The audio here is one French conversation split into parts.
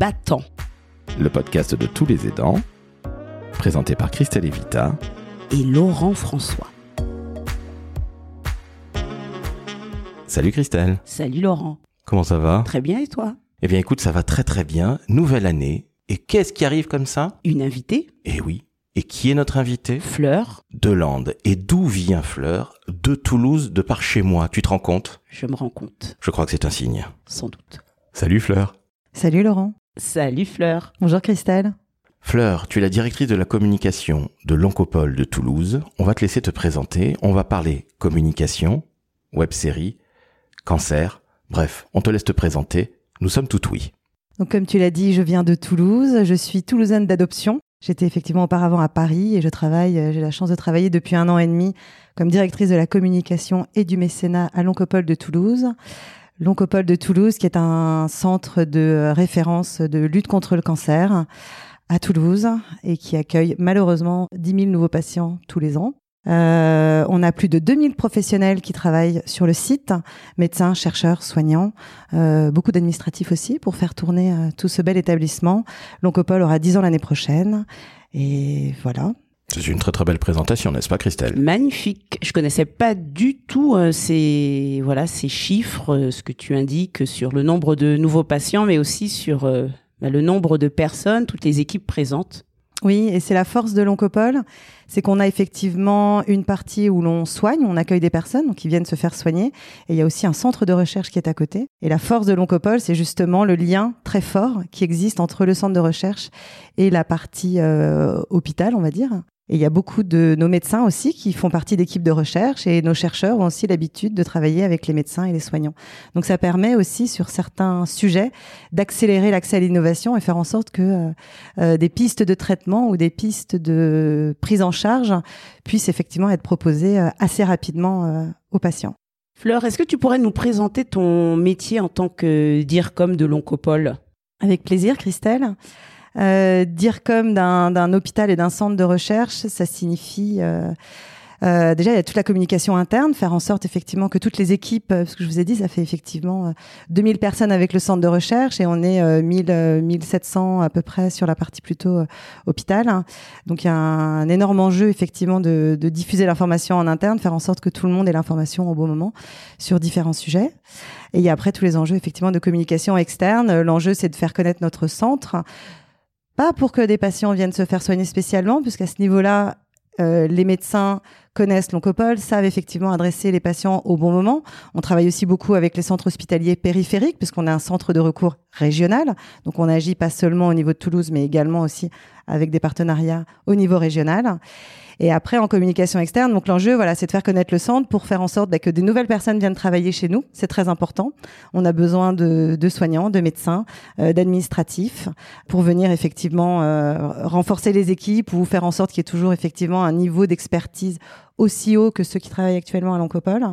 battant. Le podcast de tous les aidants, présenté par Christelle Evita et Laurent François. Salut Christelle. Salut Laurent. Comment ça va? Très bien et toi? Eh bien écoute, ça va très très bien. Nouvelle année. Et qu'est-ce qui arrive comme ça? Une invitée Eh oui. Et qui est notre invitée? Fleur. De Lande. Et d'où vient Fleur? De Toulouse, de par chez moi. Tu te rends compte? Je me rends compte. Je crois que c'est un signe. Sans doute. Salut Fleur. Salut Laurent. Salut Fleur. Bonjour Christelle. Fleur, tu es la directrice de la communication de l'Oncopole de Toulouse. On va te laisser te présenter. On va parler communication, web série, cancer. Bref, on te laisse te présenter. Nous sommes tout oui. Donc comme tu l'as dit, je viens de Toulouse. Je suis toulousaine d'adoption. J'étais effectivement auparavant à Paris et je travaille, euh, j'ai la chance de travailler depuis un an et demi comme directrice de la communication et du mécénat à l'Oncopole de Toulouse. L'Oncopole de Toulouse, qui est un centre de référence de lutte contre le cancer à Toulouse et qui accueille malheureusement 10 000 nouveaux patients tous les ans. Euh, on a plus de 2000 professionnels qui travaillent sur le site, médecins, chercheurs, soignants, euh, beaucoup d'administratifs aussi pour faire tourner euh, tout ce bel établissement. L'Oncopole aura 10 ans l'année prochaine. Et voilà. C'est une très très belle présentation, n'est-ce pas Christelle? Magnifique. Je connaissais pas du tout euh, ces voilà ces chiffres, euh, ce que tu indiques sur le nombre de nouveaux patients, mais aussi sur euh, bah, le nombre de personnes, toutes les équipes présentes. Oui, et c'est la force de l'Oncopole, c'est qu'on a effectivement une partie où l'on soigne, on accueille des personnes qui viennent se faire soigner, et il y a aussi un centre de recherche qui est à côté. Et la force de l'Oncopole, c'est justement le lien très fort qui existe entre le centre de recherche et la partie euh, hôpital, on va dire. Et il y a beaucoup de nos médecins aussi qui font partie d'équipes de recherche et nos chercheurs ont aussi l'habitude de travailler avec les médecins et les soignants. Donc ça permet aussi sur certains sujets d'accélérer l'accès à l'innovation et faire en sorte que euh, euh, des pistes de traitement ou des pistes de prise en charge puissent effectivement être proposées euh, assez rapidement aux patients. Fleur, est-ce que tu pourrais nous présenter ton métier en tant que DIRCOM de l'Oncopole? Avec plaisir, Christelle. Euh, dire comme d'un hôpital et d'un centre de recherche, ça signifie euh, euh, déjà il y a toute la communication interne, faire en sorte effectivement que toutes les équipes, parce que je vous ai dit, ça fait effectivement euh, 2000 personnes avec le centre de recherche et on est euh, 1000, euh, 1700 à peu près sur la partie plutôt euh, hôpital. Donc il y a un, un énorme enjeu effectivement de, de diffuser l'information en interne, faire en sorte que tout le monde ait l'information au bon moment sur différents sujets. Et il y a après tous les enjeux effectivement de communication externe. L'enjeu c'est de faire connaître notre centre pas pour que des patients viennent se faire soigner spécialement, puisqu'à ce niveau-là, euh, les médecins connaissent l'oncopole, savent effectivement adresser les patients au bon moment. On travaille aussi beaucoup avec les centres hospitaliers périphériques, puisqu'on est un centre de recours régional. Donc on agit pas seulement au niveau de Toulouse, mais également aussi avec des partenariats au niveau régional. Et après, en communication externe, donc l'enjeu, voilà, c'est de faire connaître le centre pour faire en sorte bah, que des nouvelles personnes viennent travailler chez nous. C'est très important. On a besoin de, soignants, de médecins, euh, d'administratifs pour venir effectivement euh, renforcer les équipes ou faire en sorte qu'il y ait toujours effectivement un niveau d'expertise aussi haut que ceux qui travaillent actuellement à l'Oncopole.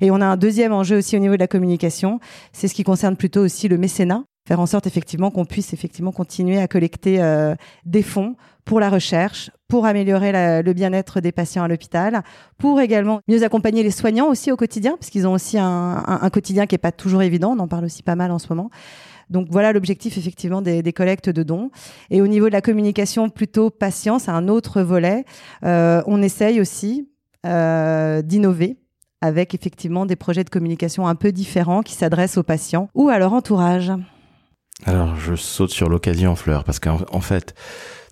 Et on a un deuxième enjeu aussi au niveau de la communication, c'est ce qui concerne plutôt aussi le mécénat faire en sorte effectivement qu'on puisse effectivement continuer à collecter euh, des fonds pour la recherche, pour améliorer le bien-être des patients à l'hôpital, pour également mieux accompagner les soignants aussi au quotidien, parce qu'ils ont aussi un, quotidien qui est pas toujours évident. On en parle aussi pas mal en ce moment. Donc voilà l'objectif effectivement des, collectes de dons. Et au niveau de la communication plutôt patient, c'est un autre volet. Euh, on essaye aussi euh, d'innover avec effectivement des projets de communication un peu différents qui s'adressent aux patients ou à leur entourage. Alors, je saute sur l'occasion, Fleur, parce qu'en en fait,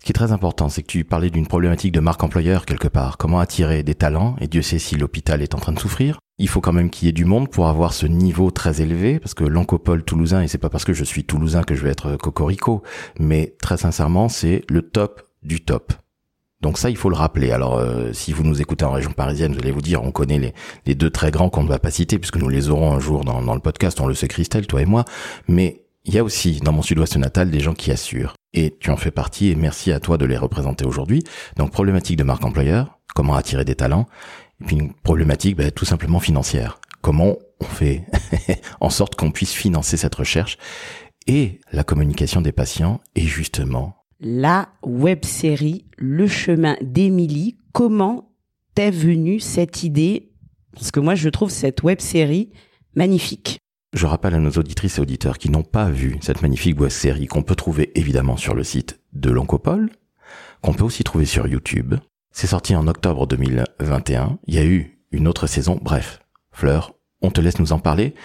ce qui est très important, c'est que tu parlais d'une problématique de marque employeur quelque part. Comment attirer des talents? Et Dieu sait si l'hôpital est en train de souffrir. Il faut quand même qu'il y ait du monde pour avoir ce niveau très élevé, parce que l'Oncopole toulousain, et c'est pas parce que je suis toulousain que je vais être cocorico, mais très sincèrement, c'est le top du top. Donc ça, il faut le rappeler. Alors, euh, si vous nous écoutez en région parisienne, vous allez vous dire, on connaît les, les deux très grands qu'on ne va pas citer, puisque nous les aurons un jour dans, dans le podcast, on le sait Christelle, toi et moi, mais il y a aussi dans mon sud-ouest natal des gens qui assurent. Et tu en fais partie et merci à toi de les représenter aujourd'hui. Donc problématique de marque employeur, comment attirer des talents, et puis une problématique bah, tout simplement financière. Comment on fait en sorte qu'on puisse financer cette recherche et la communication des patients et justement la web série Le chemin d'Émilie. Comment t'est venue cette idée? Parce que moi je trouve cette web série magnifique. Je rappelle à nos auditrices et auditeurs qui n'ont pas vu cette magnifique web série qu'on peut trouver évidemment sur le site de l'Oncopole, qu'on peut aussi trouver sur YouTube. C'est sorti en octobre 2021. Il y a eu une autre saison. Bref, Fleur, on te laisse nous en parler.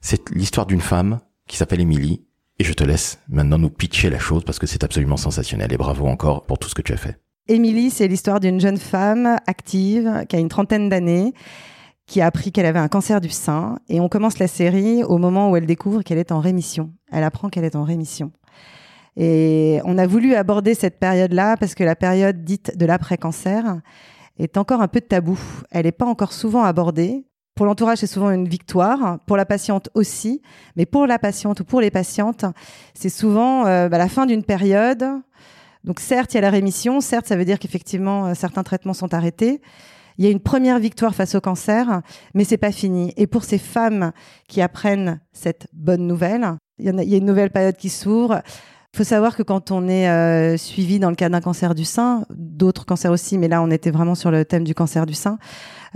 C'est l'histoire d'une femme qui s'appelle Émilie. Et je te laisse maintenant nous pitcher la chose parce que c'est absolument sensationnel. Et bravo encore pour tout ce que tu as fait. Émilie, c'est l'histoire d'une jeune femme active qui a une trentaine d'années qui a appris qu'elle avait un cancer du sein. Et on commence la série au moment où elle découvre qu'elle est en rémission. Elle apprend qu'elle est en rémission. Et on a voulu aborder cette période-là parce que la période dite de l'après-cancer est encore un peu tabou. Elle n'est pas encore souvent abordée. Pour l'entourage, c'est souvent une victoire. Pour la patiente aussi. Mais pour la patiente ou pour les patientes, c'est souvent euh, bah, la fin d'une période. Donc certes, il y a la rémission. Certes, ça veut dire qu'effectivement, euh, certains traitements sont arrêtés il y a une première victoire face au cancer, mais c'est pas fini. Et pour ces femmes qui apprennent cette bonne nouvelle, il y, a, une nouvelle période qui s'ouvre. Il faut savoir que quand on est euh, suivi dans le cas d'un cancer du sein, d'autres cancers aussi, mais là on était vraiment sur le thème du cancer du sein,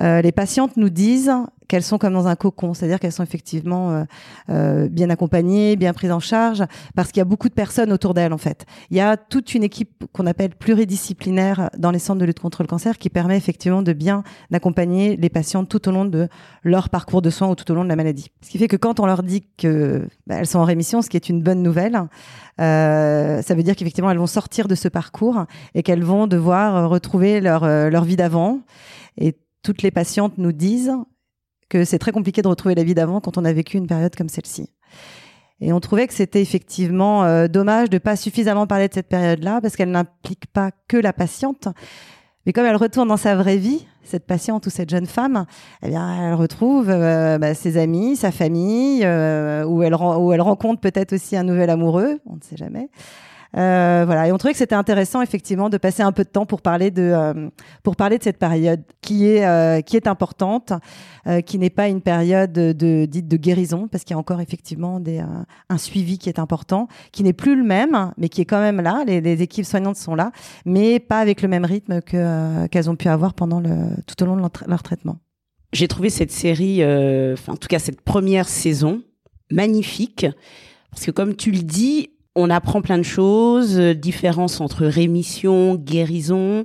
euh, les patientes nous disent qu'elles sont comme dans un cocon, c'est-à-dire qu'elles sont effectivement euh, euh, bien accompagnées, bien prises en charge, parce qu'il y a beaucoup de personnes autour d'elles en fait. Il y a toute une équipe qu'on appelle pluridisciplinaire dans les centres de lutte contre le cancer qui permet effectivement de bien accompagner les patientes tout au long de leur parcours de soins ou tout au long de la maladie. Ce qui fait que quand on leur dit que bah, sont en rémission, ce qui est une bonne nouvelle, euh, ça veut dire qu'effectivement elles vont sortir de ce parcours et qu'elles vont devoir retrouver leur leur vie d'avant. Et toutes les patientes nous disent que c'est très compliqué de retrouver la vie d'avant quand on a vécu une période comme celle-ci. Et on trouvait que c'était effectivement euh, dommage de pas suffisamment parler de cette période-là parce qu'elle n'implique pas que la patiente, mais comme elle retourne dans sa vraie vie, cette patiente ou cette jeune femme, eh bien, elle retrouve euh, bah, ses amis, sa famille, euh, où, elle, rencontre peut-être aussi un nouvel amoureux, on ne sait jamais. Euh, voilà, et on trouvait que c'était intéressant effectivement de passer un peu de temps pour parler de euh, pour parler de cette période qui est euh, qui est importante, qui n'est pas une période de, dite de guérison parce qu'il y a encore effectivement des un suivi qui est important, qui n'est plus le même, mais qui est quand même là. Les, les équipes soignantes sont là, mais pas avec le même rythme que qu'elles ont pu avoir pendant le tout au long de leur, leur traitement. J'ai trouvé cette série, en tout cas cette première saison, magnifique. Parce que comme tu le dis, on apprend plein de choses, euh, différence entre rémission, guérison,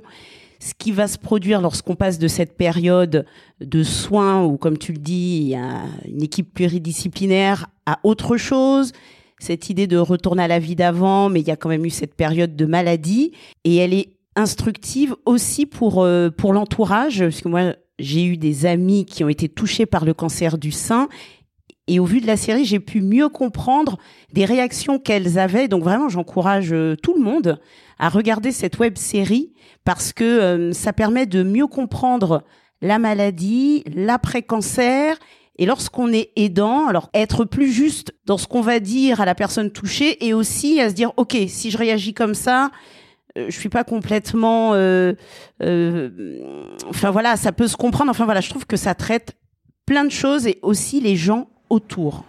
ce qui va se produire lorsqu'on passe de cette période de soins où, comme tu le dis, une équipe pluridisciplinaire à autre chose, cette idée de retourner à la vie d'avant, mais il y a quand même eu cette période de maladie. Et elle est instructive aussi pour euh, pour l'entourage, parce que moi j'ai eu des amis qui ont été touchés par le cancer du sein et au vu de la série, j'ai pu mieux comprendre des réactions qu'elles avaient. Donc vraiment, j'encourage euh, tout le monde à regarder cette web série parce que euh, ça permet de mieux comprendre la maladie, l'après-cancer et lorsqu'on est aidant, alors être plus juste dans ce qu'on va dire à la personne touchée et aussi à se dire, OK, si je réagis comme ça, euh, je suis pas complètement... Euh, enfin voilà, ça peut se comprendre. Enfin voilà, je trouve que ça traite plein de choses et aussi les gens autour.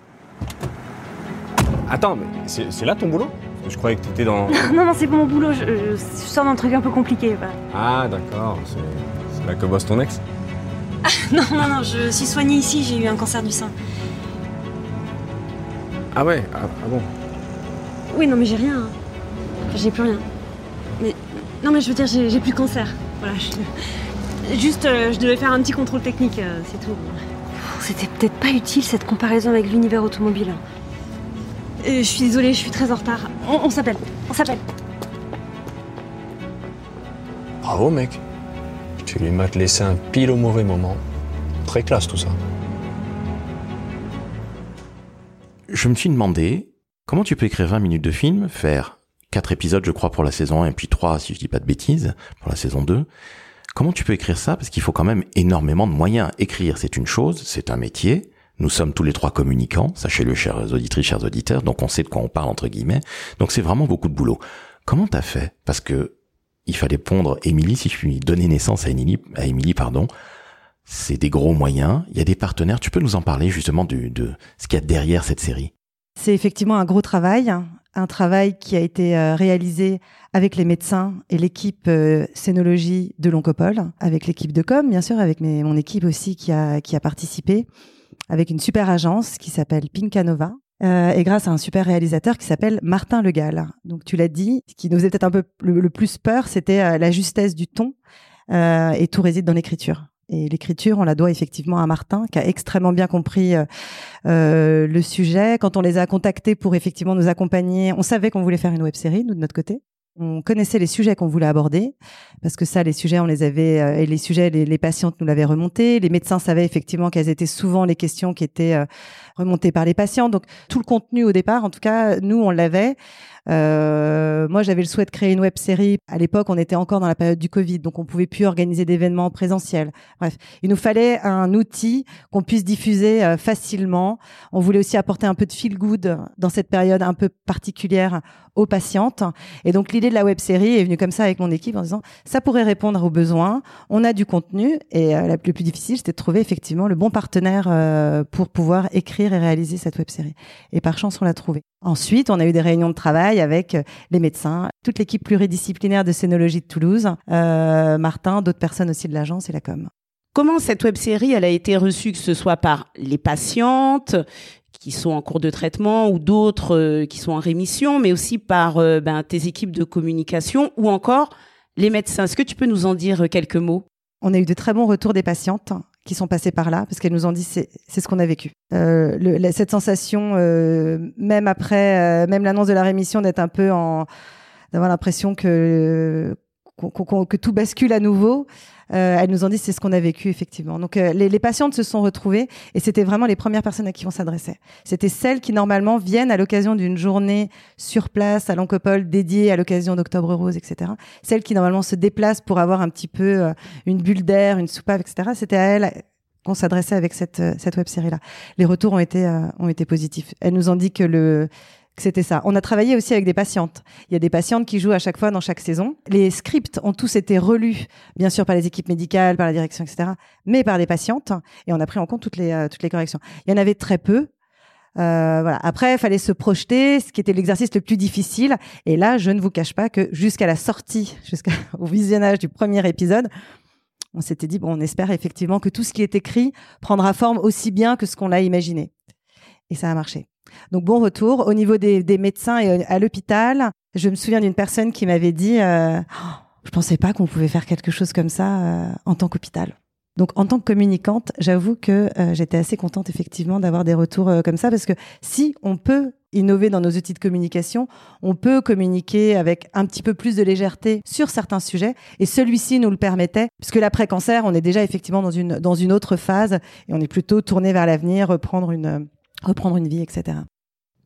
Attends, mais c'est là ton boulot? Je croyais que tu étais dans. non, non, c'est pas mon boulot, je, sors d'un truc un peu compliqué. Ah, d'accord, c'est là que bosse ton ex? Ah, Non, non, non, je suis soignée ici, j'ai eu un cancer du sein. Ah ouais ah, ah bon? Oui, non, mais j'ai rien. Hein. j'ai plus rien. Mais. Non, mais je veux dire, j'ai plus de cancer. Voilà, Juste, euh, je devais faire un petit contrôle technique, euh, c'est tout. C'était peut-être pas utile cette comparaison avec l'univers automobile. Euh, je suis désolée, je suis très en retard. On, s'appelle, on s'appelle. Bravo mec. Tu lui m'as laissé un pile au mauvais moment. Très classe tout ça. Je me suis demandé comment tu peux écrire 20 minutes de film, faire 4 épisodes je crois pour la saison 1 et puis 3 si je dis pas de bêtises pour la saison 2 Comment tu peux écrire ça? Parce qu'il faut quand même énormément de moyens. Écrire, c'est une chose, c'est un métier. Nous sommes tous les trois communicants, sachez-le, chers auditrices, chers auditeurs, donc on sait de quoi on parle, entre guillemets. Donc c'est vraiment beaucoup de boulot. Comment t'as fait? Parce que il fallait pondre Émilie, si je puis donner naissance à Émilie, à Émilie, pardon. C'est des gros moyens. Il y a des partenaires. Tu peux nous en parler justement de, de ce qu'il y a derrière cette série? C'est effectivement un gros travail un travail qui a été euh, réalisé avec les médecins et l'équipe euh, scénologie de l'Oncopole, avec l'équipe de com, bien sûr, avec mon équipe aussi qui a, qui a participé. avec une super agence qui s'appelle Pinkanova. Euh, et grâce à un super réalisateur qui s'appelle Martin Le Gall. Donc tu l'as dit, ce qui nous faisait peut-être un peu le, plus peur, c'était euh, la justesse du ton, euh, et tout réside dans l'écriture. Et l'écriture, on la doit effectivement à Martin, qui a extrêmement bien compris euh, euh, le sujet. Quand on les a contactés pour effectivement nous accompagner, on savait qu'on voulait faire une web série, nous de notre côté. On connaissait les sujets qu'on voulait aborder, parce que ça, les sujets, on les avait, euh, et les sujets, les, les, patientes nous l'avaient remonté. Les médecins savaient effectivement quelles étaient souvent les questions qui étaient euh, remontées par les patients. Donc tout le contenu au départ, en tout cas, nous, on l'avait. Euh, moi, j'avais le souhait de créer une web série. À l'époque, on était encore dans la période du Covid, donc on pouvait plus organiser d'événements présentiels. Bref, il nous fallait un outil qu'on puisse diffuser euh, facilement. On voulait aussi apporter un peu de feel good dans cette période un peu particulière aux patientes. Et donc, l'idée de la web série est venue comme ça avec mon équipe en disant ça pourrait répondre aux besoins. On a du contenu et euh, le plus difficile, c'était de trouver effectivement le bon partenaire euh, pour pouvoir écrire et réaliser cette web série. Et par chance, on l'a trouvé. Ensuite, on a eu des réunions de travail avec euh, les médecins, toute l'équipe pluridisciplinaire de scénologie de Toulouse, euh, Martin, d'autres personnes aussi de l'agence et la com. Comment cette web série elle a été reçue, que ce soit par les patientes qui sont en cours de traitement ou d'autres euh, qui sont en rémission, mais aussi par ben, tes équipes de communication ou encore les médecins? Est-ce que tu peux nous en dire quelques mots? On a eu de très bons retours des patientes qui sont passées par là parce qu'elles nous ont dit c'est c'est ce qu'on a vécu. Euh, le, cette sensation, euh, même après, euh, même l'annonce de la rémission, d'être un peu en d'avoir l'impression que que tout bascule à nouveau. Euh, elles nous ont dit c'est ce qu'on a vécu effectivement. Donc euh, les, les, patientes se sont retrouvées et c'était vraiment les premières personnes à qui on s'adressait. C'était celles qui normalement viennent à l'occasion d'une journée sur place à l'Oncopole dédiée à l'occasion d'Octobre Rose, etc. Celles qui normalement se déplacent pour avoir un petit peu euh, une bulle d'air, une soupape, etc. C'était à elles qu'on s'adressait avec cette cette web série là. Les retours ont été ont été positifs. Elles nous ont dit que le c'était ça. On a travaillé aussi avec des patientes. Il y a des patientes qui jouent à chaque fois dans chaque saison. Les scripts ont tous été relus, bien sûr par les équipes médicales, par la direction, etc., mais par des patientes. Et on a pris en compte toutes les euh, toutes les corrections. Il y en avait très peu. Euh, voilà. Après, il fallait se projeter, ce qui était l'exercice le plus difficile. Et là, je ne vous cache pas que jusqu'à la sortie, jusqu'au visionnage du premier épisode, on s'était dit bon, on espère effectivement que tout ce qui est écrit prendra forme aussi bien que ce qu'on l'a imaginé. Et ça a marché. Donc bon retour. Au niveau des, médecins et à l'hôpital, je me souviens d'une personne qui m'avait dit euh, oh, Je pensais pas qu'on pouvait faire quelque chose comme ça euh, en tant qu'hôpital. Donc en tant que communicante, j'avoue que euh, j'étais assez contente effectivement d'avoir des retours euh, comme ça parce que si on peut innover dans nos outils de communication, on peut communiquer avec un petit peu plus de légèreté sur certains sujets et celui-ci nous le permettait puisque l'après-cancer, on est déjà effectivement dans une dans une autre phase et on est plutôt tourné vers l'avenir, reprendre une reprendre une vie, etc.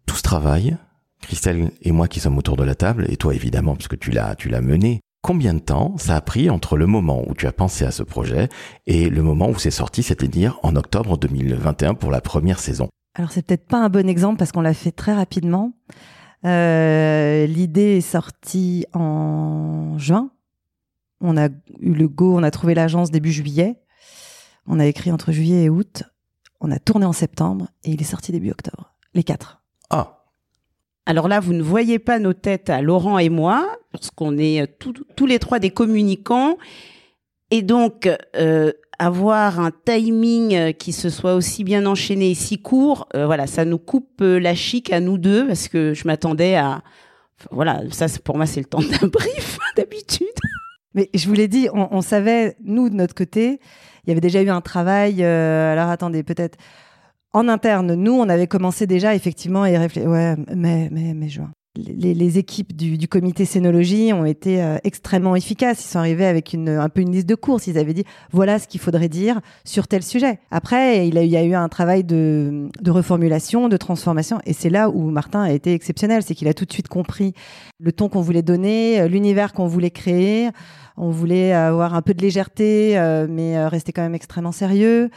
Tout ce travail, Christelle et moi qui sommes autour de la table, et toi évidemment, puisque tu l'as, tu l'as mené, combien de temps ça a pris entre le moment où tu as pensé à ce projet et le moment où c'est sorti, c'est-à-dire en octobre 2021 pour la première saison? Alors c'est peut-être pas un bon exemple parce qu'on l'a fait très rapidement. Euh, l'idée est sortie en juin. On a eu le go, on a trouvé l'agence début juillet. On a écrit entre juillet et août. On a tourné en septembre et il est sorti début octobre. Les quatre. Ah. Alors là, vous ne voyez pas nos têtes à Laurent et moi, parce qu'on est euh, tous les trois des communicants. Et donc, euh, avoir un timing euh, qui se soit aussi bien enchaîné et si court, voilà, ça nous coupe la chic à nous deux, parce que je m'attendais à... Voilà, ça pour moi c'est le temps d'un brief d'habitude. Mais je vous l'ai dit, on, on, savait, nous, de notre côté, il y avait déjà eu un travail. Euh, alors attendez, peut-être en interne, nous, on avait commencé déjà effectivement et réfléchir. Ouais, mais, mais, mais juin. Les, les, équipes du, du, comité scénologie ont été euh, extrêmement efficaces. Ils sont arrivés avec une, un peu une liste de courses. Ils avaient dit voilà ce qu'il faudrait dire sur tel sujet. Après, il, il y a eu un travail de, de reformulation, de transformation. Et c'est là où Martin a été exceptionnel. C'est qu'il a tout de suite compris le ton qu'on voulait donner, euh, l'univers qu'on voulait créer. On voulait avoir un peu de légèreté, euh, mais euh, rester quand même extrêmement sérieux.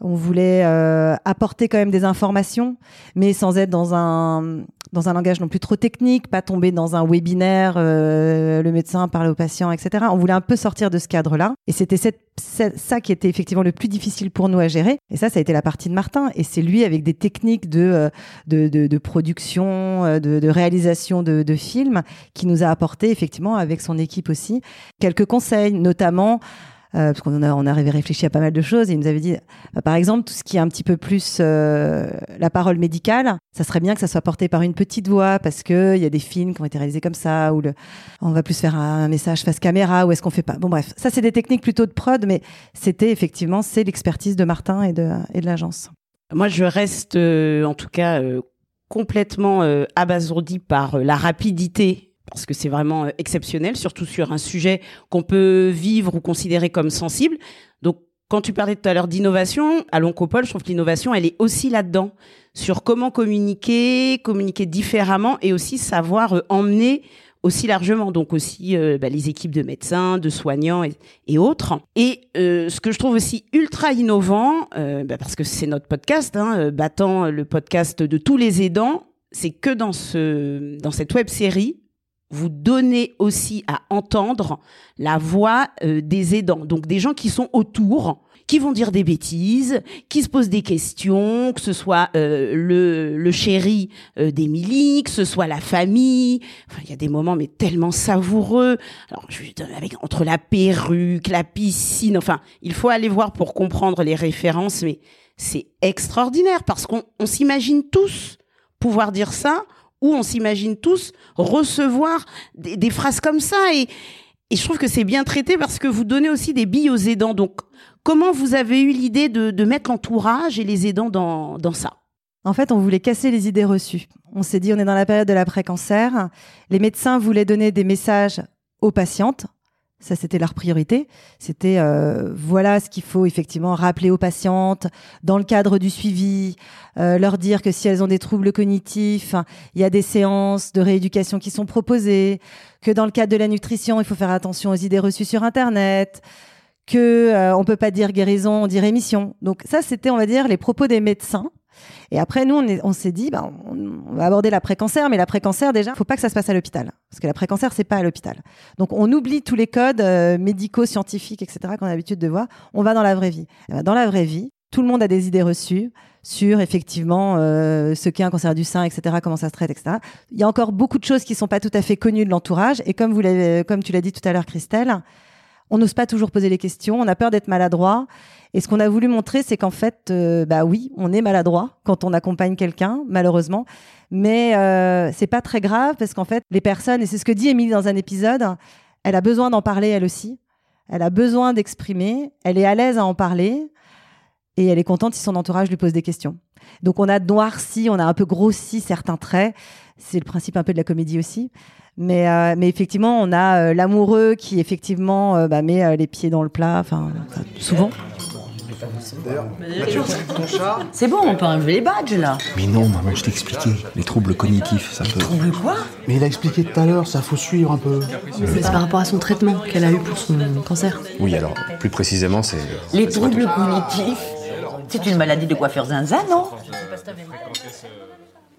On voulait euh, apporter quand même des informations, mais sans être dans un dans un langage non plus trop technique, pas tomber dans un webinaire, euh, le médecin parle au patient, etc. On voulait un peu sortir de ce cadre-là. Et c'était ça qui était effectivement le plus difficile pour nous à gérer. Et ça, ça a été la partie de Martin. Et c'est lui avec des techniques de, euh, de, de, de production, de, de réalisation de, de films qui nous a apporté effectivement avec son équipe aussi quelques conseils, notamment euh, parce qu'on a, on avait réfléchi à pas mal de choses et il nous avait dit, bah, par exemple, tout ce qui est un petit peu plus euh, la parole médicale, ça serait bien que ça soit porté par une petite voix parce que il y a des films qui ont été réalisés comme ça où le, on va plus faire un message face caméra ou est-ce qu'on fait pas. Bon bref, ça c'est des techniques plutôt de prod, mais c'était effectivement c'est l'expertise de Martin et de, et de l'agence. Moi, je reste euh, en tout cas complètement abasourdi par la rapidité parce que c'est vraiment euh, exceptionnel, surtout sur un sujet qu'on peut vivre ou considérer comme sensible. Donc, quand tu parlais tout à l'heure d'innovation, à l'Oncopole, je trouve que l'innovation, elle est aussi là-dedans, sur comment communiquer, communiquer différemment et aussi savoir euh, emmener aussi largement, donc aussi euh, bah, les équipes de médecins, de soignants et, autres. Et ce que je trouve aussi ultra innovant, bah, parce que c'est notre podcast, hein, battant le podcast de tous les aidants, c'est que dans ce dans cette web série, vous donnez aussi à entendre la voix euh, des aidants, donc des gens qui sont autour, qui vont dire des bêtises, qui se posent des questions, que ce soit euh, le, le chéri euh, que ce soit la famille. Enfin, il y a des moments mais tellement savoureux. Alors, je, avec entre la perruque, la piscine, enfin, il faut aller voir pour comprendre les références, mais c'est extraordinaire parce qu'on s'imagine tous pouvoir dire ça où on s'imagine tous recevoir des, phrases comme ça. Et, je trouve que c'est bien traité parce que vous donnez aussi des billes aux aidants. Donc, comment vous avez eu l'idée de, de mettre l'entourage et les aidants dans, dans ça? En fait, on voulait casser les idées reçues. On s'est dit, on est dans la période de l'après-cancer. Les médecins voulaient donner des messages aux patientes ça, c'était leur priorité. C'était euh, voilà ce qu'il faut effectivement rappeler aux patientes dans le cadre du suivi, euh, leur dire que si elles ont des troubles cognitifs, il y a des séances de rééducation qui sont proposées, que dans le cadre de la nutrition, il faut faire attention aux idées reçues sur Internet, que euh, on peut pas dire guérison, on dit rémission. Donc ça, c'était on va dire les propos des médecins et après, nous, on, s'est dit, bah, on, va aborder l'après-cancer, mais l'après-cancer, déjà, faut pas que ça se passe à l'hôpital. Parce que l'après-cancer, c'est pas à l'hôpital. Donc, on oublie tous les codes euh, médicaux, scientifiques, etc., qu'on a l'habitude de voir. On va dans la vraie vie. Ben, dans la vraie vie, tout le monde a des idées reçues sur effectivement euh, ce qu'est un cancer du sein, etc., comment ça se traite, etc. Il y a encore beaucoup de choses qui sont pas tout à fait connues de l'entourage. Et comme vous comme tu l'as dit tout à l'heure, Christelle, on n'ose pas toujours poser les questions, on a peur d'être maladroit. Et ce qu'on a voulu montrer, c'est qu'en fait, euh, bah oui, on est maladroit quand on accompagne quelqu'un, malheureusement. Mais euh, c'est pas très grave parce qu'en fait, les personnes, et c'est ce que dit Émilie dans un épisode, elle a besoin d'en parler elle aussi. Elle a besoin d'exprimer. Elle est à l'aise à en parler. Et elle est contente si son entourage lui pose des questions. Donc on a noirci, on a un peu grossi certains traits. C'est le principe un peu de la comédie aussi. Mais, euh, mais effectivement, on a euh, l'amoureux qui effectivement euh, bah, met les pieds dans le plat, enfin souvent. C'est bon, on peut enlever les badges là. Mais non, maman, je t'ai expliqué. Les troubles cognitifs, ça peut. Troubles quoi? Mais il a expliqué tout à l'heure, ça faut suivre un peu. C'est par rapport à son traitement qu'elle a eu pour son cancer. Oui, alors, plus précisément, c'est. Les troubles cognitifs C'est une maladie de coiffeur zinzin, non?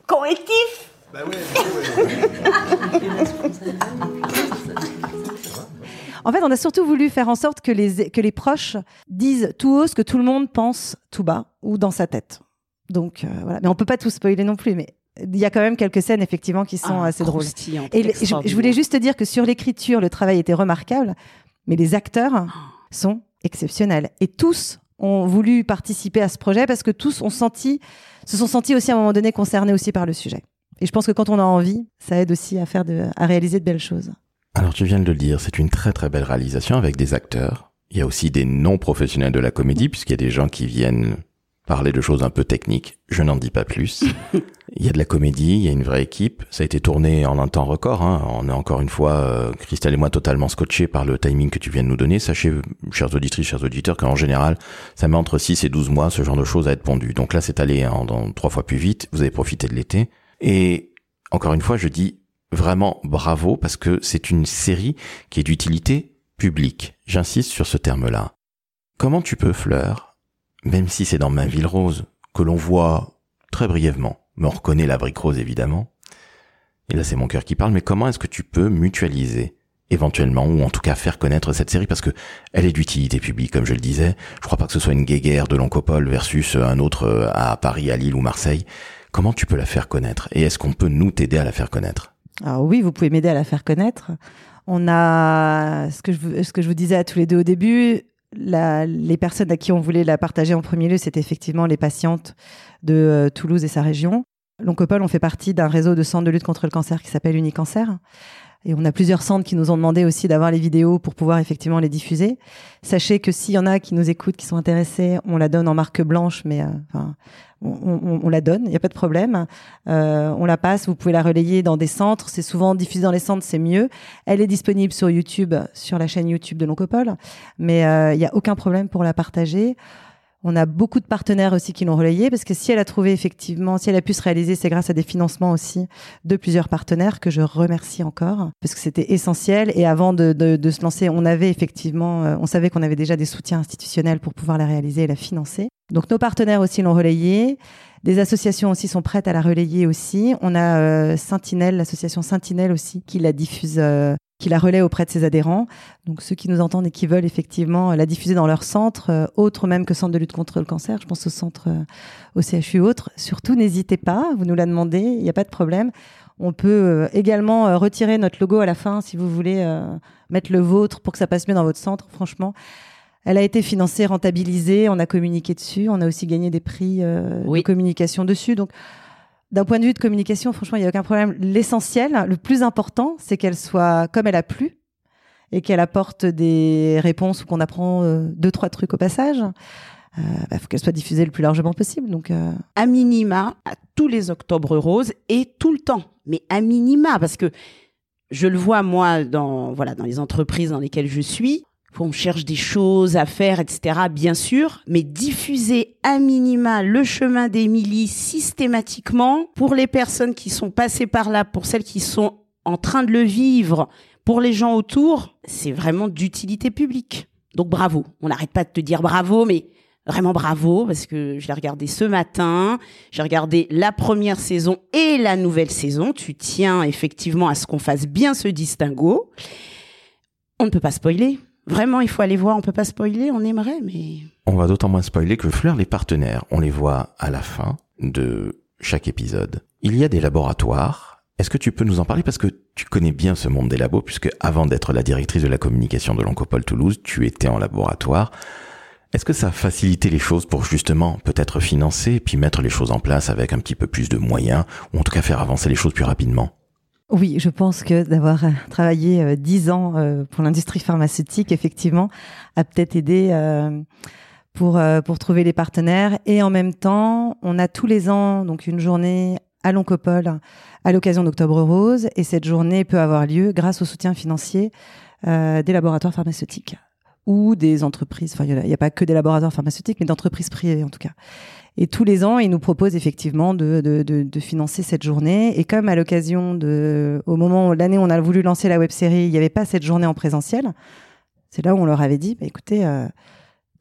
Correctif bah en fait, on a surtout voulu faire en sorte que les, que les proches disent tout haut ce que tout le monde pense tout bas ou dans sa tête. Donc euh, voilà, mais on peut pas tout spoiler non plus, mais il y a quand même quelques scènes effectivement qui sont ah, assez drôles. Et je, voulais juste te dire que sur l'écriture, le travail était remarquable, mais les acteurs sont exceptionnels et tous ont voulu participer à ce projet parce que tous ont senti, se sont sentis aussi à un moment donné concernés aussi par le sujet. Et je pense que quand on a envie, ça aide aussi à faire de, à réaliser de belles choses. Alors tu viens de le dire, c'est une très très belle réalisation avec des acteurs. Il y a aussi des non-professionnels de la comédie puisqu'il y a des gens qui viennent parler de choses un peu techniques. Je n'en dis pas plus. il y a de la comédie, il y a une vraie équipe. Ça a été tourné en un temps record. Hein. On est encore une fois, euh, Christelle et moi, totalement scotchés par le timing que tu viens de nous donner. Sachez, chers auditrices, chers auditeurs, qu'en général, ça met entre 6 et 12 mois, ce genre de choses à être pondu. Donc là, c'est allé en, trois fois plus vite. Vous avez profité de l'été. Et encore une fois, je dis vraiment bravo parce que c'est une série qui est d'utilité publique. J'insiste sur ce terme-là. Comment tu peux, Fleur, même si c'est dans Ma Ville Rose, que l'on voit très brièvement, mais on reconnaît la brique rose évidemment, et là c'est mon cœur qui parle, mais comment est-ce que tu peux mutualiser éventuellement, ou en tout cas faire connaître cette série, parce que elle est d'utilité publique, comme je le disais. Je crois pas que ce soit une guéguerre de l'Oncopole versus un autre euh, à Paris, à Lille ou Marseille. Comment tu peux la faire connaître Et est-ce qu'on peut nous t'aider à la faire connaître? Alors oui, vous pouvez m'aider à la faire connaître. On a ce que je ce que je vous disais à tous les deux au début. les personnes à qui on voulait la partager en premier lieu, c'était effectivement les patientes de euh, Toulouse et sa région. L'Oncopole, on fait partie d'un réseau de centres de lutte contre le cancer qui s'appelle Unicancer. Et on a plusieurs centres qui nous ont demandé aussi d'avoir les vidéos pour pouvoir effectivement les diffuser. Sachez que s'il y en a qui nous écoutent, qui sont intéressés, on la donne en marque blanche, mais euh, on, la donne, il n'y a pas de problème. Euh, on la passe, vous pouvez la relayer dans des centres. C'est souvent diffusé dans les centres, c'est mieux. Elle est disponible sur YouTube, sur la chaîne YouTube de l'Oncopole, mais euh, il n'y a aucun problème pour la partager. On a beaucoup de partenaires aussi qui l'ont relayé parce que si elle a trouvé effectivement, si elle a pu se réaliser, c'est grâce à des financements aussi de plusieurs partenaires que je remercie encore parce que c'était essentiel. Et avant de, de, de, se lancer, on avait effectivement, euh, on savait qu'on avait déjà des soutiens institutionnels pour pouvoir la réaliser et la financer. Donc nos partenaires aussi l'ont relayé. Des associations aussi sont prêtes à la relayer aussi. On a euh, l'association Sentinelle aussi, qui la diffuse euh, qui la relaie auprès de ses adhérents. Donc ceux qui nous entendent et qui veulent effectivement la diffuser dans leur centre, euh, autre même que centre de lutte contre le cancer, je pense au centre, euh, au CHU autre, surtout n'hésitez pas, vous nous la demandez, il n'y a pas de problème. On peut euh, également euh, retirer notre logo à la fin si vous voulez euh, mettre le vôtre pour que ça passe mieux dans votre centre, franchement. Elle a été financée, rentabilisée, on a communiqué dessus, on a aussi gagné des prix oui. de communication dessus. Donc d'un point de vue de communication, franchement, il n'y a aucun problème. L'essentiel, le plus important, c'est qu'elle soit comme elle a plu et qu'elle apporte des réponses ou qu'on apprend euh, deux, trois trucs au passage. Il euh, bah, faut qu'elle soit diffusée le plus largement possible. Donc, euh... à minima, à tous les octobres roses et tout le temps. Mais à minima, parce que je le vois moi dans voilà dans les entreprises dans lesquelles je suis, on cherche des choses à faire, etc. Bien sûr, mais diffuser à minima le chemin d'Émilie systématiquement pour les personnes qui sont passées par là, pour celles qui sont en train de le vivre, pour les gens autour, c'est vraiment d'utilité publique. Donc bravo. On n'arrête pas de te dire bravo, mais vraiment bravo parce que je l'ai regardé ce matin. J'ai regardé la première saison et la nouvelle saison. Tu tiens effectivement à ce qu'on fasse bien ce distinguo. On ne peut pas spoiler. Vraiment, il faut aller voir. On peut pas spoiler. On aimerait, mais On va d'autant moins spoiler que Fleur, les partenaires, on les voit à la fin de chaque épisode. Il y a des laboratoires. Est-ce que tu peux nous en parler? Parce que tu connais bien ce monde des labos puisque avant d'être la directrice de la communication de l'Oncopole Toulouse, tu étais en laboratoire. Est-ce que ça a facilité les choses pour justement peut-être financer puis mettre les choses en place avec un petit peu plus de moyens ou en tout cas faire avancer les choses plus rapidement? Oui, je pense que d'avoir euh, travaillé dix ans euh, pour l'industrie pharmaceutique, effectivement, a peut-être aidé euh, pour pour trouver les partenaires. Et en même temps, on a tous les ans donc une journée à l'Oncopole à l'occasion d'Octobre Rose, et cette journée peut avoir lieu grâce au soutien financier des laboratoires pharmaceutiques ou des entreprises. Enfin, il n'y a, pas que des laboratoires pharmaceutiques, mais d'entreprises privées en tout cas. Et tous les ans, ils nous proposent effectivement de, de, de, de financer cette journée. Et comme à l'occasion de, au moment l'année où on a voulu lancer la web série, il n'y avait pas cette journée en présentiel, c'est là où on leur avait dit, bah, écoutez,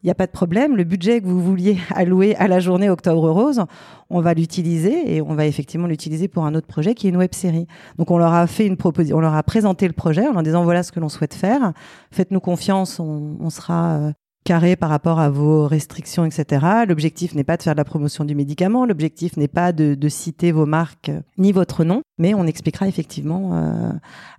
il euh, n'y a pas de problème, le budget que vous vouliez allouer à la journée Octobre Rose, on va l'utiliser et on va effectivement l'utiliser pour un autre projet qui est une web série. Donc on leur a fait une proposition, on leur a présenté le projet en leur disant voilà ce que l'on souhaite faire, faites-nous confiance, on, sera euh, carré par rapport à vos restrictions, etc. L'objectif n'est pas de faire de la promotion du médicament, l'objectif n'est pas de, de, citer vos marques ni votre nom, mais on expliquera effectivement euh,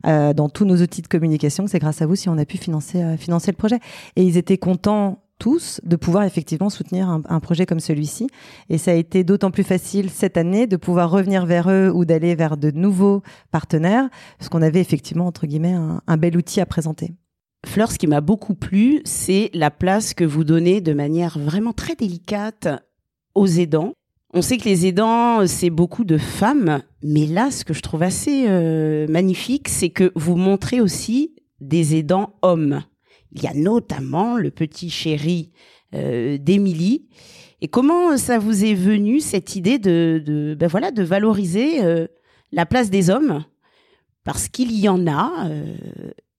euh, dans tous nos outils de communication que c'est grâce à vous si on a pu financer, euh, financer le projet. Et ils étaient contents tous de pouvoir effectivement soutenir un, projet comme celui-ci. Et ça a été d'autant plus facile cette année de pouvoir revenir vers eux ou d'aller vers de nouveaux partenaires, parce qu'on avait effectivement, entre guillemets, un, un bel outil à présenter. Fleur, ce qui m'a beaucoup plu, c'est la place que vous donnez de manière vraiment très délicate aux aidants. On sait que les aidants, c'est beaucoup de femmes, mais là, ce que je trouve assez euh, magnifique, c'est que vous montrez aussi des aidants hommes. Il y a notamment le petit chéri euh, d'Émilie. Et comment ça vous est venu cette idée de, ben voilà, de valoriser euh, la place des hommes? Parce qu'il y en a euh,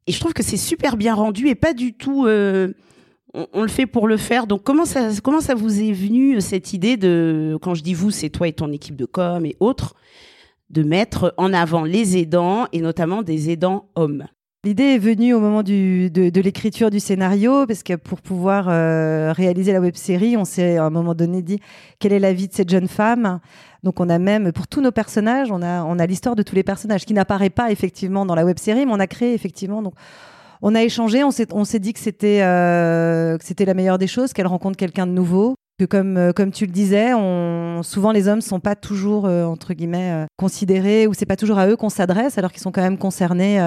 et je trouve que c'est super bien rendu et pas du tout. Euh, on, on, le fait pour le faire. Donc comment ça comment ça vous est venu cette idée de quand je dis vous, c'est toi et ton équipe de com et autres, de mettre en avant les aidants et notamment des aidants hommes? L'idée est venue au moment du, de, de l'écriture du scénario, parce que pour pouvoir euh, réaliser la web série, on s'est à un moment donné dit quelle est la vie de cette jeune femme? Donc on a même pour tous nos personnages, on a on a l'histoire de tous les personnages qui n'apparaît pas effectivement dans la web série, mais on a créé effectivement donc On a échangé, on s'est, dit que c'était, euh, que c'était la meilleure des choses, qu'elle rencontre quelqu'un de nouveau. Que comme, euh, comme tu le disais, souvent les hommes sont pas toujours euh, entre guillemets euh, considérés ou c'est pas toujours à eux qu'on s'adresse alors qu'ils sont quand même concernés,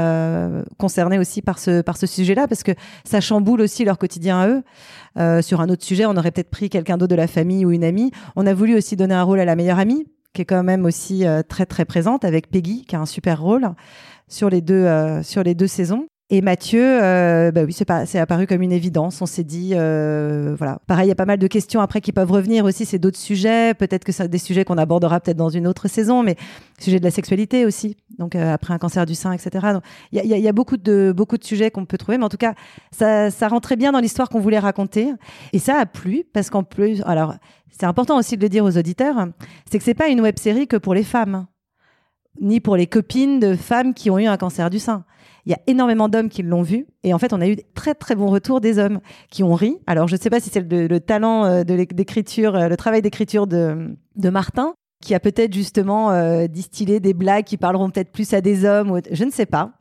aussi par ce, sujet-là parce que ça chamboule aussi leur quotidien à eux. Sur un autre sujet, on aurait peut-être pris quelqu'un d'autre de la famille ou une amie. On a voulu aussi donner un rôle à la meilleure amie qui est quand même aussi très très présente avec Peggy qui a un super rôle sur les deux sur les deux saisons. Et Mathieu, euh, bah oui, c'est apparu comme une évidence. On s'est dit, euh, voilà. Pareil, il y a pas mal de questions après qui peuvent revenir aussi. C'est d'autres sujets. Peut-être que c'est des sujets qu'on abordera peut-être dans une autre saison, mais sujet de la sexualité aussi. Donc euh, après un cancer du sein, etc. Il y a, beaucoup de beaucoup de sujets qu'on peut trouver, mais en tout cas, ça, ça rentrait bien dans l'histoire qu'on voulait raconter. Et ça a plu parce qu'en plus, alors c'est important aussi de le dire aux auditeurs, c'est que c'est pas une web série que pour les femmes, ni pour les copines de femmes qui ont eu un cancer du sein. Il y a énormément d'hommes qui l'ont vu et en fait on a eu très très bons retours des hommes qui ont ri. Alors je ne sais pas si c'est le, le talent euh, d'écriture, euh, le travail d'écriture de, Martin qui a peut-être justement euh, distillé des blagues qui parleront peut-être plus à des hommes. Ou... Je ne sais pas.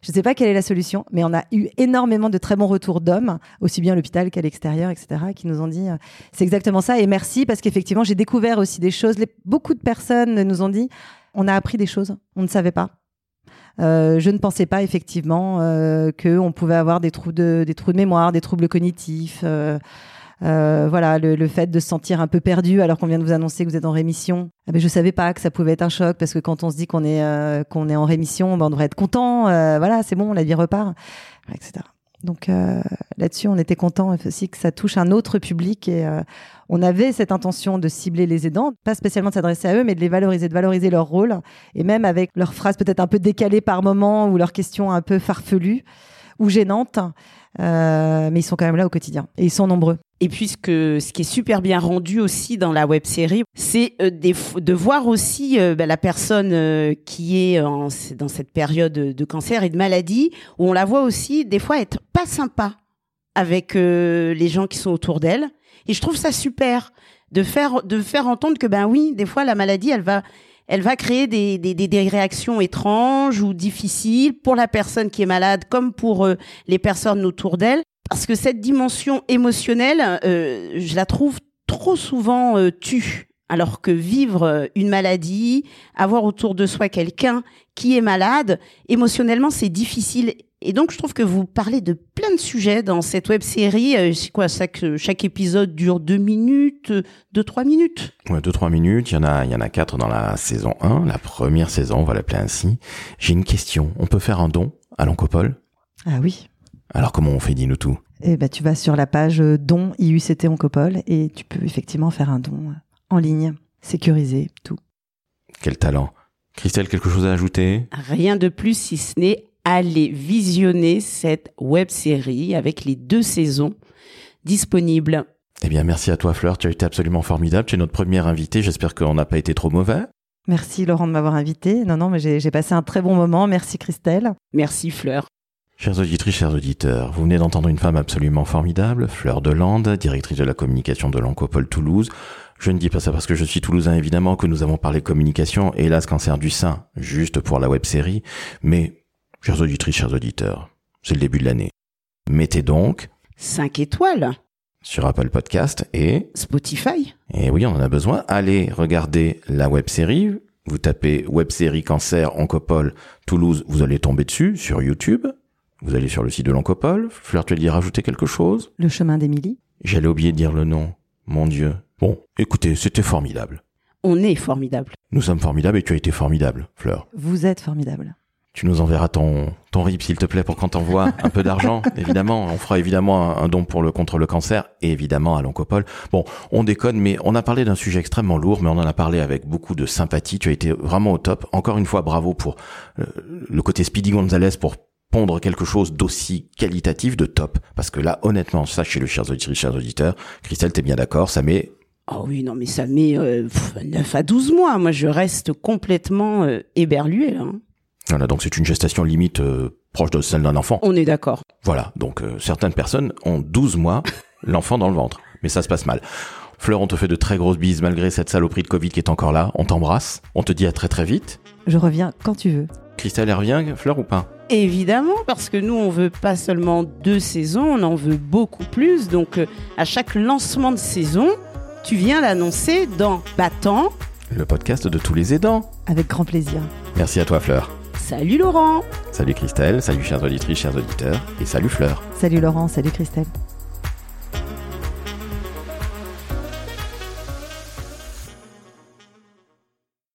Je ne sais pas quelle est la solution, mais on a eu énormément de très bons retours d'hommes, aussi bien à l'hôpital qu'à l'extérieur, etc., qui nous ont dit c'est exactement ça. Et merci parce qu'effectivement j'ai découvert aussi des choses. Beaucoup de personnes nous ont dit on a appris des choses, on ne savait pas. Euh, je ne pensais pas effectivement euh, qu'on pouvait avoir des trous de des trous de mémoire, des troubles cognitifs. euh, euh, voilà, le, le fait de se sentir un peu perdu alors qu'on vient de vous annoncer que vous êtes en rémission. Ah ben, je savais pas que ça pouvait être un choc parce que quand on se dit qu'on est euh, est en rémission, ben, on devrait être content. euh, voilà, c'est bon, la vie repart, etc. Donc euh, là-dessus, on était content aussi que ça touche un autre public et euh, on avait cette intention de cibler les aidants, pas spécialement de s'adresser à eux, mais de les valoriser, de valoriser leur rôle et même avec leurs phrases peut-être un peu décalées par moment ou leurs questions un peu farfelues ou gênantes, mais ils sont quand même là au quotidien et ils sont nombreux. Et puisque ce qui est super bien rendu aussi dans la web série, c'est euh, de voir aussi euh, bah, la personne euh, qui est dans cette période de cancer et de maladie, où on la voit aussi des fois être pas sympa avec euh, les gens qui sont autour d'elle. Et je trouve ça super de faire de faire entendre que ben oui, des fois la maladie, elle va elle va créer des, des, des, réactions étranges ou difficiles pour la personne qui est malade comme pour euh, les personnes autour d'elle. Parce que cette dimension émotionnelle, euh, je la trouve trop souvent euh, tue. Alors que vivre une maladie, avoir autour de soi quelqu'un qui est malade, émotionnellement, c'est difficile. Et donc, je trouve que vous parlez de plein de sujets dans cette web série. Euh, C'est quoi chaque, chaque épisode dure deux minutes, euh, deux, trois minutes? Ouais, deux, trois minutes. Il y en a, il y en a quatre dans la saison 1, la première saison, on va l'appeler ainsi. J'ai une question. On peut faire un don à l'Oncopole? Ah oui. Alors comment on fait, dis-nous tout Et ben tu vas sur la page euh, don IUCT Oncopole et tu peux effectivement faire un don en ligne, sécurisé, tout. Quel talent. Christelle, quelque chose à ajouter? Rien de plus si ce n'est aller visionner cette web série avec les deux saisons disponibles. Eh bien, merci à toi, Fleur. Tu as été absolument formidable. Tu es notre première invitée. J'espère qu'on n'a pas été trop mauvais. Merci Laurent de m'avoir invité. Non, non, mais j'ai passé un très bon moment. Merci Christelle. Merci Fleur. Chers auditrices, chers auditeurs, vous venez d'entendre une femme absolument formidable, Fleur Delande, directrice de la communication de l'Oncopole Toulouse. Je ne dis pas ça parce que je suis toulousain, évidemment, que nous avons parlé communication, et hélas, cancer du sein, juste pour la web série. Mais, chers auditrices, chers auditeurs, c'est le début de l'année. Mettez donc 5 étoiles. sur Apple Podcast et, Spotify. et oui, on en a besoin, allez regarder la web série. Vous tapez web série cancer Oncopole Toulouse, vous allez tomber dessus sur YouTube. Vous allez sur le site de l'Oncopole. Fleur, tu as dit rajouter quelque chose? Le chemin d'Émilie. J'allais oublier de dire le nom. Mon Dieu. Bon, écoutez, c'était formidable. On est formidable. Nous sommes formidables et tu as été formidable, Fleur. Vous êtes formidable. Tu nous enverras ton, ton RIP, s'il te plaît, pour qu'on t'envoie un peu d'argent, évidemment. On fera évidemment un, un don pour le, contre le cancer, et évidemment à l'Oncopole. Bon, on déconne, mais on a parlé d'un sujet extrêmement lourd, mais on en a parlé avec beaucoup de sympathie. Tu as été vraiment au top. Encore une fois, bravo pour euh, le côté Speedy Gonzalez pour pondre quelque chose d'aussi qualitatif, de top. Parce que là, honnêtement, sachez-le, chers auditeurs, chers auditeurs, Christelle, t'es bien d'accord, ça met Oh oui, non, mais ça met euh, pff, 9 à 12 mois. Moi, je reste complètement euh, éberluée. là, hein. Voilà, donc c'est une gestation limite euh, proche de celle d'un enfant. On est d'accord. Voilà, donc euh, certaines personnes ont 12 mois l'enfant dans le ventre, mais ça se passe mal. Fleur, on te fait de très grosses bises malgré cette saloperie de Covid qui est encore là. On t'embrasse, on te dit à très très vite. Je reviens quand tu veux. Christelle, elle revient, Fleur ou pas? Évidemment, parce que nous, on veut pas seulement deux saisons, on en veut beaucoup plus. Donc, euh, à chaque lancement de saison, tu viens l'annoncer dans Battant, le podcast de tous les aidants. Avec grand plaisir. Merci à toi, Fleur. Salut Laurent Salut Christelle, salut chers auditrices, chers auditeurs, et salut Fleur. Salut Laurent, salut Christelle.